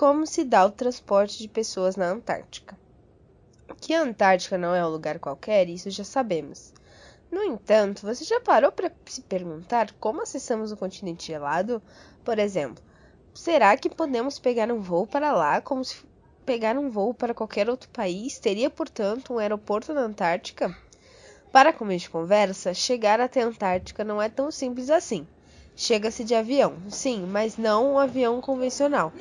como se dá o transporte de pessoas na Antártica. Que a Antártica não é um lugar qualquer, isso já sabemos. No entanto, você já parou para se perguntar como acessamos o continente gelado? Por exemplo, será que podemos pegar um voo para lá como se pegar um voo para qualquer outro país? Teria, portanto, um aeroporto na Antártica? Para começo de conversa, chegar até a Antártica não é tão simples assim. Chega-se de avião, sim, mas não um avião convencional.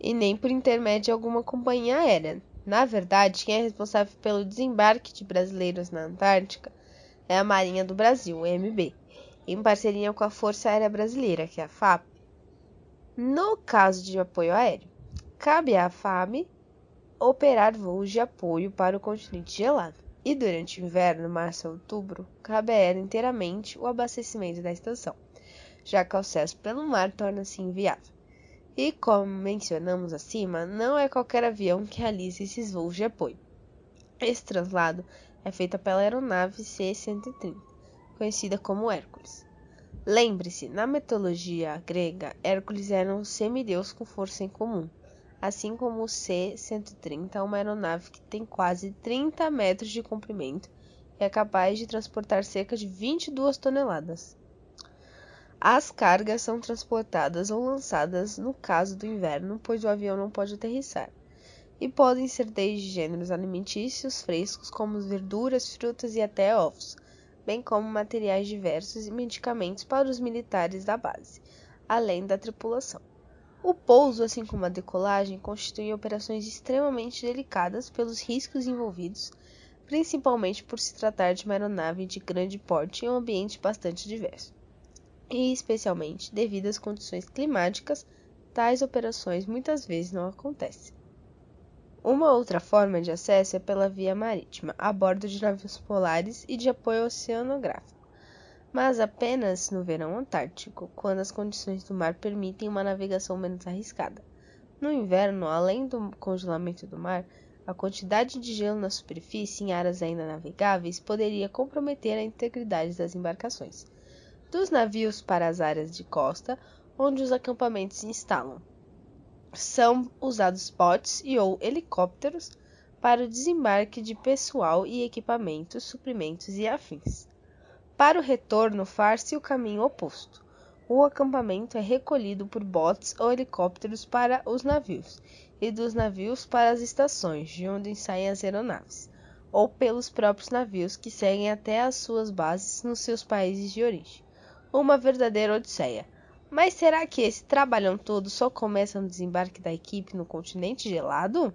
E nem por intermédio de alguma companhia aérea. Na verdade, quem é responsável pelo desembarque de brasileiros na Antártica é a Marinha do Brasil, MB, em parceria com a Força Aérea Brasileira, que é a FAP. No caso de apoio aéreo, cabe à FAB operar voos de apoio para o continente gelado. E durante o inverno, março a outubro, cabe a ela inteiramente o abastecimento da estação, já que o acesso pelo mar torna-se inviável. E como mencionamos acima, não é qualquer avião que realiza esses voos de apoio. Esse translado é feito pela aeronave C-130, conhecida como Hércules. Lembre-se, na mitologia grega, Hércules era um semideus com força em comum, assim como o C-130 é uma aeronave que tem quase 30 metros de comprimento e é capaz de transportar cerca de 22 toneladas. As cargas são transportadas ou lançadas no caso do inverno, pois o avião não pode aterrissar, e podem ser desde gêneros alimentícios frescos, como verduras, frutas e até ovos, bem como materiais diversos e medicamentos para os militares da base, além da tripulação. O pouso, assim como a decolagem, constituem operações extremamente delicadas pelos riscos envolvidos, principalmente por se tratar de uma aeronave de grande porte em um ambiente bastante diverso e especialmente devido às condições climáticas, tais operações muitas vezes não acontecem. Uma outra forma de acesso é pela via marítima, a bordo de navios polares e de apoio oceanográfico, mas apenas no verão antártico, quando as condições do mar permitem uma navegação menos arriscada. No inverno, além do congelamento do mar, a quantidade de gelo na superfície em áreas ainda navegáveis poderia comprometer a integridade das embarcações dos navios para as áreas de costa onde os acampamentos se instalam. São usados botes e ou helicópteros para o desembarque de pessoal e equipamentos, suprimentos e afins. Para o retorno, faz-se o caminho oposto. O acampamento é recolhido por botes ou helicópteros para os navios, e dos navios para as estações, de onde saem as aeronaves, ou pelos próprios navios que seguem até as suas bases nos seus países de origem uma verdadeira odisseia. Mas será que esse trabalhão todo só começa no desembarque da equipe no continente gelado?